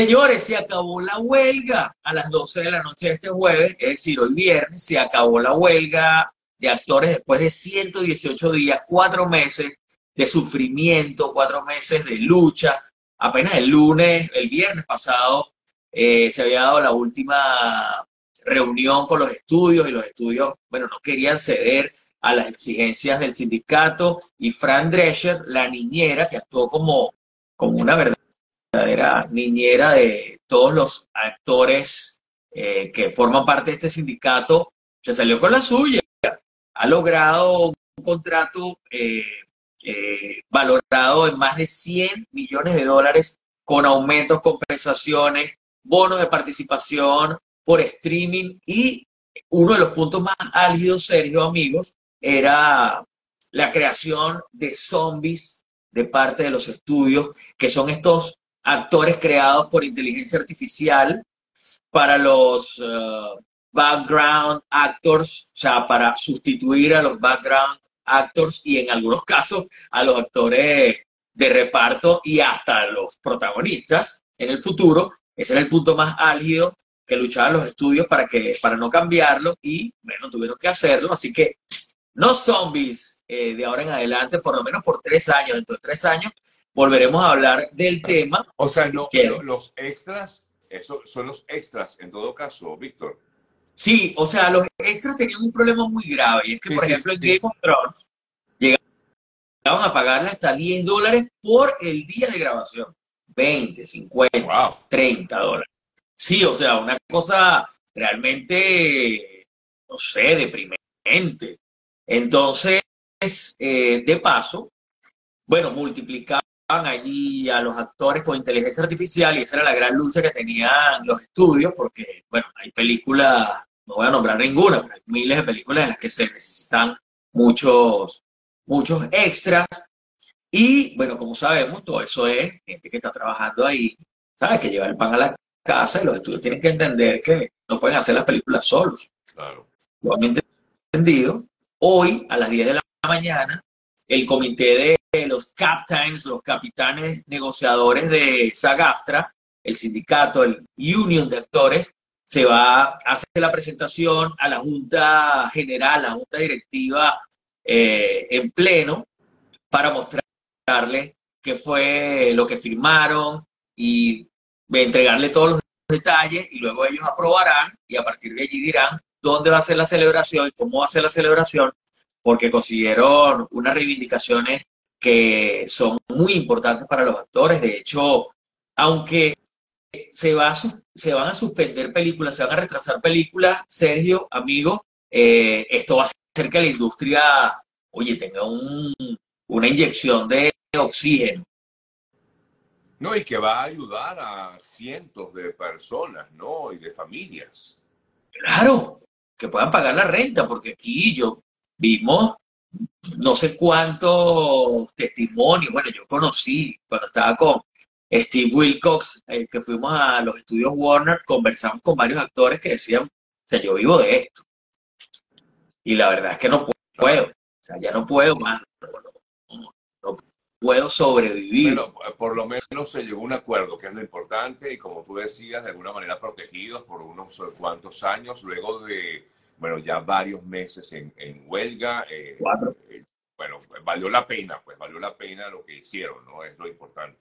Señores, se acabó la huelga a las 12 de la noche de este jueves, es decir, hoy viernes, se acabó la huelga de actores después de 118 días, cuatro meses de sufrimiento, cuatro meses de lucha. Apenas el lunes, el viernes pasado, eh, se había dado la última reunión con los estudios y los estudios, bueno, no querían ceder a las exigencias del sindicato y Fran Drescher, la niñera que actuó como, como una verdad niñera de todos los actores eh, que forman parte de este sindicato, se salió con la suya. Ha logrado un contrato eh, eh, valorado en más de 100 millones de dólares con aumentos, compensaciones, bonos de participación por streaming y uno de los puntos más álgidos, Sergio, amigos, era la creación de zombies de parte de los estudios, que son estos actores creados por inteligencia artificial para los uh, background actors, o sea, para sustituir a los background actors y en algunos casos a los actores de reparto y hasta los protagonistas en el futuro. Ese era el punto más álgido que luchaban los estudios para, que, para no cambiarlo y, bueno, tuvieron que hacerlo. Así que no zombies eh, de ahora en adelante, por lo menos por tres años. Dentro de tres años volveremos a hablar del tema. O sea, no, los extras, eso son los extras en todo caso, Víctor. Sí, o sea, los extras tenían un problema muy grave. Y es que, por ejemplo, en Game of Thrones llegaban a pagarle hasta 10 dólares por el día de grabación. 20, 50, 30 dólares. Sí, o sea, una cosa realmente, no sé, deprimente. Entonces, eh, de paso, bueno, multiplicar allí a los actores con inteligencia artificial y esa era la gran lucha que tenían los estudios porque, bueno, hay películas, no voy a nombrar ninguna, pero hay miles de películas en las que se necesitan muchos, muchos extras y, bueno, como sabemos, todo eso es gente que está trabajando ahí, ¿sabes? Que lleva el pan a la casa y los estudios tienen que entender que no pueden hacer las películas solos. Claro. Igualmente entendido, hoy a las 10 de la mañana, el comité de los captains, los capitanes negociadores de SAGAFTRA, el sindicato, el union de actores, se va a hacer la presentación a la Junta General, la Junta Directiva eh, en pleno, para mostrarles qué fue lo que firmaron y entregarle todos los detalles y luego ellos aprobarán y a partir de allí dirán dónde va a ser la celebración y cómo va a ser la celebración, porque consiguieron unas reivindicaciones que son muy importantes para los actores. De hecho, aunque se, va se van a suspender películas, se van a retrasar películas, Sergio, amigo, eh, esto va a hacer que la industria, oye, tenga una inyección de oxígeno. No, y que va a ayudar a cientos de personas, ¿no? Y de familias. Claro, que puedan pagar la renta, porque aquí yo vimos no sé cuántos testimonios, bueno, yo conocí cuando estaba con Steve Wilcox, eh, que fuimos a los estudios Warner, conversamos con varios actores que decían, o sea, yo vivo de esto. Y la verdad es que no puedo, o sea, ya no puedo más, no, puedo sobrevivir. Pero por lo menos se llegó a un acuerdo, que es lo importante, y como tú decías, de alguna manera protegidos por unos cuantos años, luego de bueno, ya varios meses en, huelga. Eh, eh, bueno, valió la pena, pues valió la pena lo que hicieron, ¿no? Es lo importante.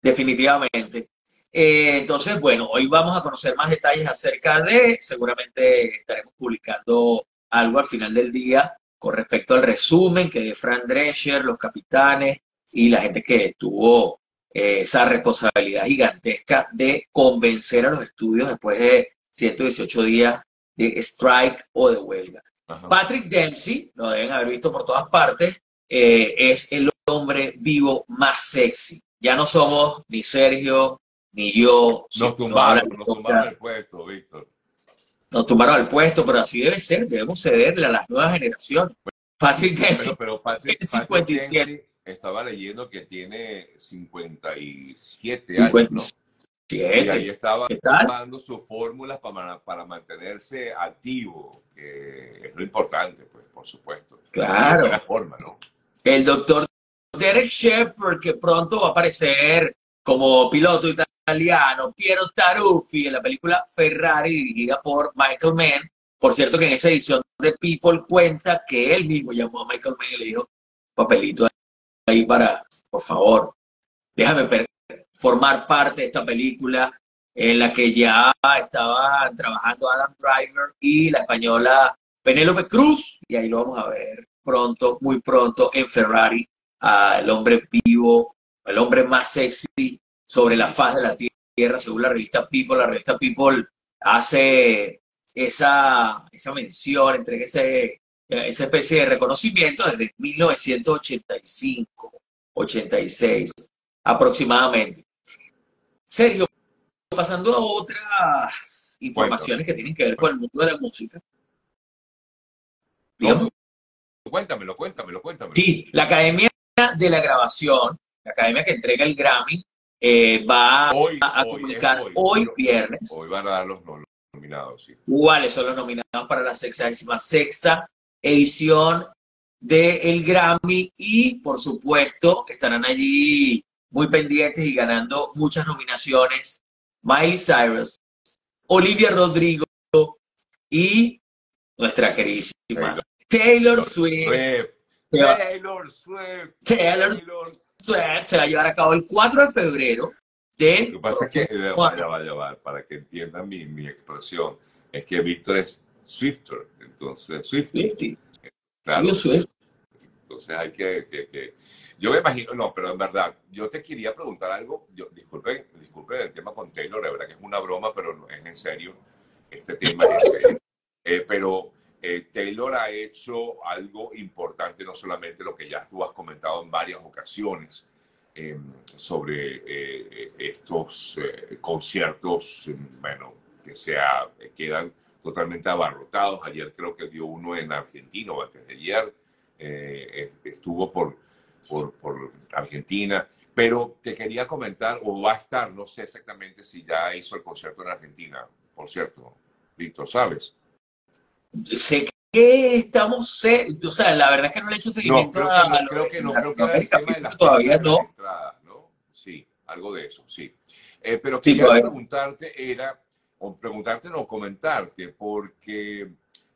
Definitivamente. Eh, entonces, bueno, hoy vamos a conocer más detalles acerca de, seguramente estaremos publicando algo al final del día con respecto al resumen que de Fran Drescher, los capitanes y la gente que tuvo esa responsabilidad gigantesca de convencer a los estudios después de 118 días de strike o de huelga. Patrick Dempsey, lo deben haber visto por todas partes, eh, es el hombre vivo más sexy. Ya no somos ni Sergio ni yo. Nos tumbaron, nos tumbaron el puesto, Víctor. Nos tumbaron el puesto, pero así debe ser, debemos cederle a las nuevas generaciones. Patrick Dempsey, pero, Patrick, 57. estaba leyendo que tiene 57 años, y ahí estaba dando sus fórmulas para, para mantenerse activo, que es lo importante, pues, por supuesto. Claro. De forma, ¿no? El doctor Derek Shepard, que pronto va a aparecer como piloto australiano Piero Taruffi en la película Ferrari dirigida por Michael Mann. Por cierto que en esa edición de People cuenta que él mismo llamó a Michael Mann y le dijo, papelito ahí para, por favor, déjame formar parte de esta película en la que ya estaban trabajando Adam Driver y la española Penélope Cruz, y ahí lo vamos a ver pronto, muy pronto, en Ferrari, al hombre vivo, el hombre más sexy sobre la faz de la Tierra, según la revista People. La revista People hace esa, esa mención, entre ese, esa especie de reconocimiento desde 1985, 86 aproximadamente. Sergio, pasando a otras informaciones que tienen que ver con el mundo de la música. Cuéntamelo, cuéntamelo, cuéntamelo. Sí, la Academia de la Grabación, la academia que entrega el Grammy, eh, va a, comunicar hoy, viernes. Hoy van a dar los nominados, sí. ¿Cuáles son los nominados para la sexagésima sexta edición del Grammy? Y, por supuesto, estarán allí muy pendientes y ganando muchas nominaciones. Miley Cyrus, Olivia Rodrigo y nuestra queridísima Taylor, Swift. Taylor Swift. Taylor Swift. se va a llevar a cabo el 4 de febrero de... Lo que pasa es que, eh, vaya, vaya, para que entiendan mi, mi expresión, es que Víctor es Swifter, entonces Swifty. Claro. Swift. Entonces hay que, que, que, Yo me imagino, no, pero en verdad, yo te quería preguntar algo, yo, disculpen, disculpen el tema con Taylor, la verdad que es una broma, pero no, es en serio, este tema es serio. Eh, pero eh, Taylor ha hecho algo importante, no solamente lo que ya tú has comentado en varias ocasiones em, sobre eh, estos conciertos, bueno, que se quedan totalmente abarrotados. Ayer creo que dio uno en Argentina o antes de ayer, estuvo por, por, por Argentina. Pero te quería comentar, o va a estar, no sé exactamente si ya hizo el concierto en Argentina, por cierto, Víctor, ¿sabes? sé que estamos, o sea, la verdad es que no le he hecho seguimiento no, a, no, creo que no, creo que el tema de las todavía no. ¿no? Sí, algo de eso, sí. Eh, pero quería preguntarte, era, o preguntarte, no, comentarte, porque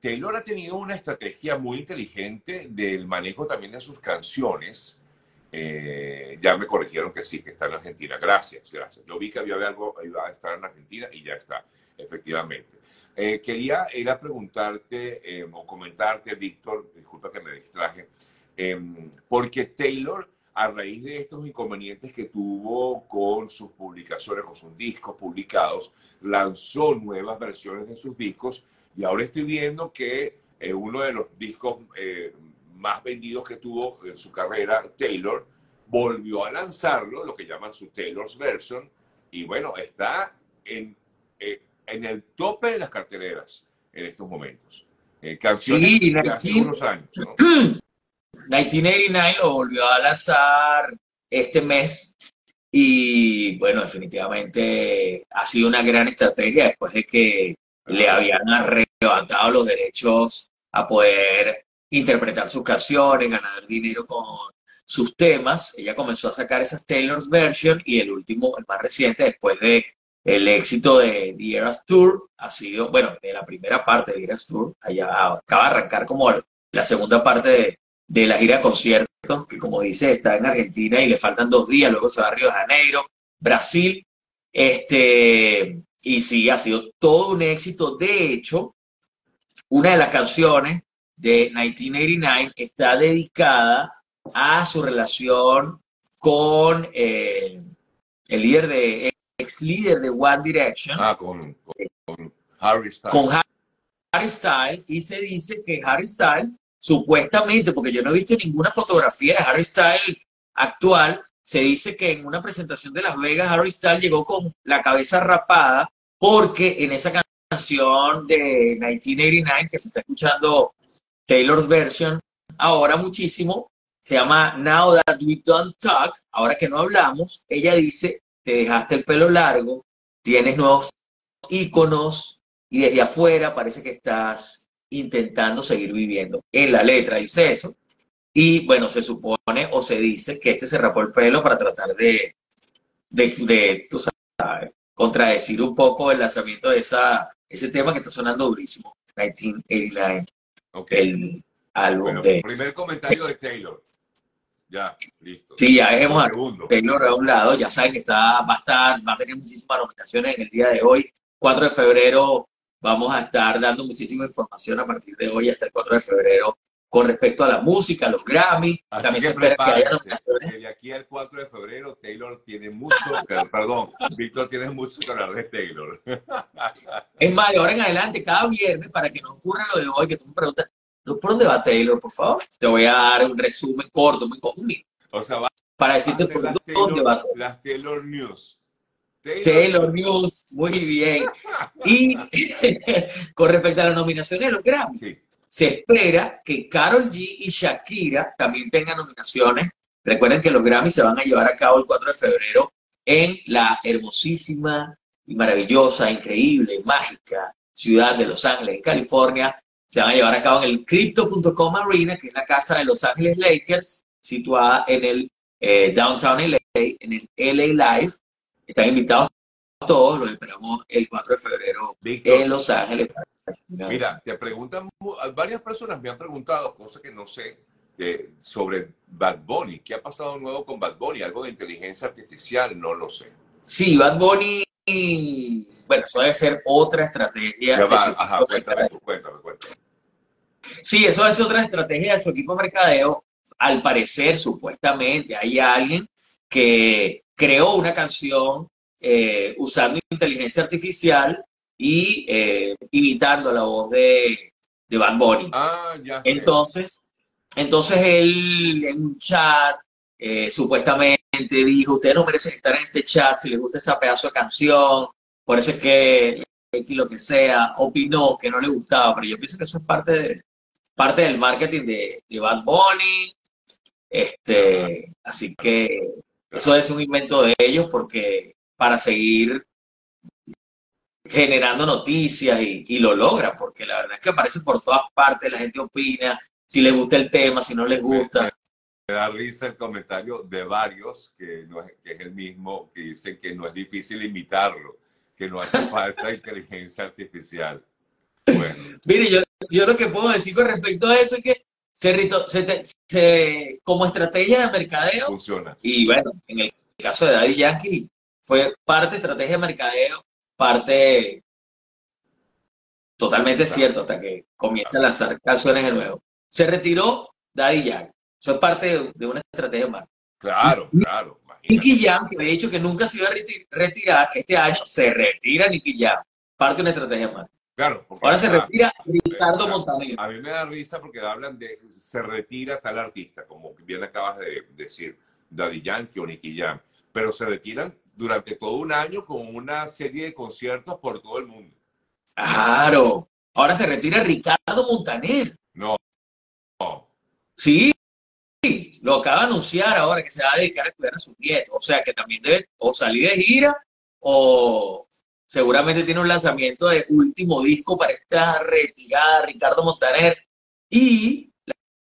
Taylor ha tenido una estrategia muy inteligente del manejo también de sus canciones. Eh, ya me corrigieron que sí, que está en Argentina. Gracias, gracias. Yo vi que había algo, iba a estar en Argentina y ya está, efectivamente. Eh, quería ir a preguntarte eh, o comentarte, Víctor, disculpa que me distraje, em, porque Taylor, a raíz de estos inconvenientes que tuvo con sus publicaciones, con sus discos publicados, lanzó nuevas versiones de sus discos y ahora estoy viendo que eh, uno de los discos más vendidos que tuvo en su carrera, Taylor, volvió a lanzarlo, lo que llaman su Taylor's Version, y bueno, está en en el tope de las carteleras en estos momentos. Eh, canciones sí, de hace unos años. ¿no? 1989 lo volvió a lanzar este mes y bueno, definitivamente ha sido una gran estrategia después de que le habían arrebatado los derechos a poder interpretar sus canciones, ganar dinero con sus temas. Ella comenzó a sacar esas Taylor's version y el último, el más reciente, después de el éxito de The Eras Tour ha sido, bueno, de la primera parte de The Eras Tour, allá acaba de arrancar como la segunda parte de, la gira de conciertos, que como dice, está en Argentina y le faltan dos días, luego se va a Río de Janeiro, Brasil, este, y sí, ha sido todo un éxito. De hecho, una de las canciones de 1989 está dedicada a su relación con eh, el líder de ex líder de One Direction. Ah, con, Harry Styles. Con Harry Styles, y se dice que Harry Styles, supuestamente, porque yo no he visto ninguna fotografía de Harry Styles actual, se dice que en una presentación de Las Vegas, Harry Styles llegó con la cabeza rapada, porque en esa canción de 1989, que se está escuchando Taylor's version ahora muchísimo, se llama Now That We Don't Talk, ahora que no hablamos, ella dice, te dejaste el pelo largo, tienes nuevos iconos y desde afuera parece que estás intentando seguir viviendo. En la letra dice eso. Y bueno, se supone o se dice que este se rapó el pelo para tratar de, de, tú sabes, contradecir un poco el lanzamiento de esa, ese tema que está sonando durísimo, 1989, el álbum de... Primer comentario de Taylor. Ya, listo. Sí, ya dejemos a Taylor a un lado, ya saben que está, va a estar, va a tener muchísimas nominaciones en el día de hoy. 4 de febrero vamos a estar dando muchísima información a partir de hoy hasta el 4 de febrero con respecto a la música, los Grammy. también se espera que. De aquí al 4 de febrero, Taylor tiene mucho, perdón, Víctor tiene mucho que hablar de Taylor. Es más, de ahora en adelante, cada viernes, para que no ocurra lo de hoy, que tú me preguntas, ¿por dónde va Taylor, por favor? Te voy a dar un resumen corto, muy conmigo. O sea, va para decirte por dónde va. Las Taylor News. Taylor, News, muy bien. Y con respecto a las nominaciones de los Grammy, se espera que Carol G y Shakira también tengan nominaciones. Recuerden que los Grammy se van a llevar a cabo el 4 de febrero en la hermosísima y maravillosa, increíble, mágica ciudad de Los Ángeles, California. Se van a llevar a cabo en el Crypto.com Arena, que es la casa de Los Ángeles Lakers, situada en el eh, Downtown LA, en el LA Live. Están invitados todos, los esperamos el 4 de febrero en Los Ángeles. Mira, te preguntan, varias personas me han preguntado cosas que no sé sobre Bad Bunny. ¿Qué ha pasado nuevo con Bad Bunny? Algo de inteligencia artificial, no lo sé. Sí, Bad Bunny, bueno, eso debe ser otra estrategia. ajá, cuéntame, cuéntame, cuéntame. Sí, eso es otra estrategia de su equipo de mercadeo. Al parecer, supuestamente, hay alguien que creó una canción eh, usando inteligencia artificial y eh, imitando la voz de, de Bad Bunny. Ah, ya Entonces, entonces él en un chat eh, supuestamente dijo, ustedes no merecen estar en este chat si les gusta esa pedazo de canción, por eso es que lo que sea, opinó que no le gustaba, pero yo pienso que eso es parte, de, parte del marketing de, de Bad Bunny, este, así que eso es un invento de ellos porque para seguir generando noticias y, lo logran, porque la verdad es que aparece por todas partes, la gente opina, si les gusta el tema, si no les gusta. Me, da risa el comentario de varios, que, no es, que es el mismo, que dicen que no es difícil imitarlo, que no hace falta inteligencia artificial. Bueno. Mire, yo, yo lo que puedo decir con respecto a eso es que se, se, como estrategia de mercadeo funciona. Y bueno, en el caso de Daddy Yankee, fue parte estrategia de mercadeo, parte totalmente cierto hasta que comienza a lanzar canciones de nuevo. Se retiró Daddy Yankee. Eso es parte de, una estrategia marketing. Claro, claro. Nicky Jam, que había dicho que nunca se iba a retirar, este año se retira Nicky Jam. Parte de una estrategia marketing. Claro. Ahora se retira Ricardo Montaner. A mí me da risa porque hablan de se retira tal artista, como bien acabas de decir, Daddy Yankee o Nicky Jam, pero se retiran durante todo un año con una serie de conciertos por todo el mundo. Claro. Ahora se retira Ricardo Montaner. No. Sí. Lo acaba de anunciar ahora que se va a dedicar a cuidar a sus nietos. O sea que también debe o salir de gira o seguramente tiene un lanzamiento de último disco para esta retirada Ricardo Montaner. Y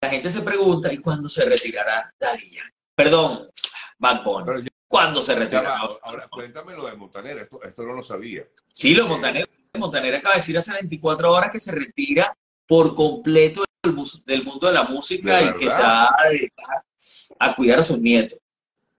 la, gente se pregunta, ¿y cuándo se retirará Daddy Perdón, Bad Bunny cuándo se retira. Ahora, cuéntame lo de Montaner, esto, esto no lo sabía. Sí, lo Montaner, Montaner acaba de decir hace 24 horas que se retira por completo del, mundo de la música y que se va a dedicar a cuidar a sus nietos.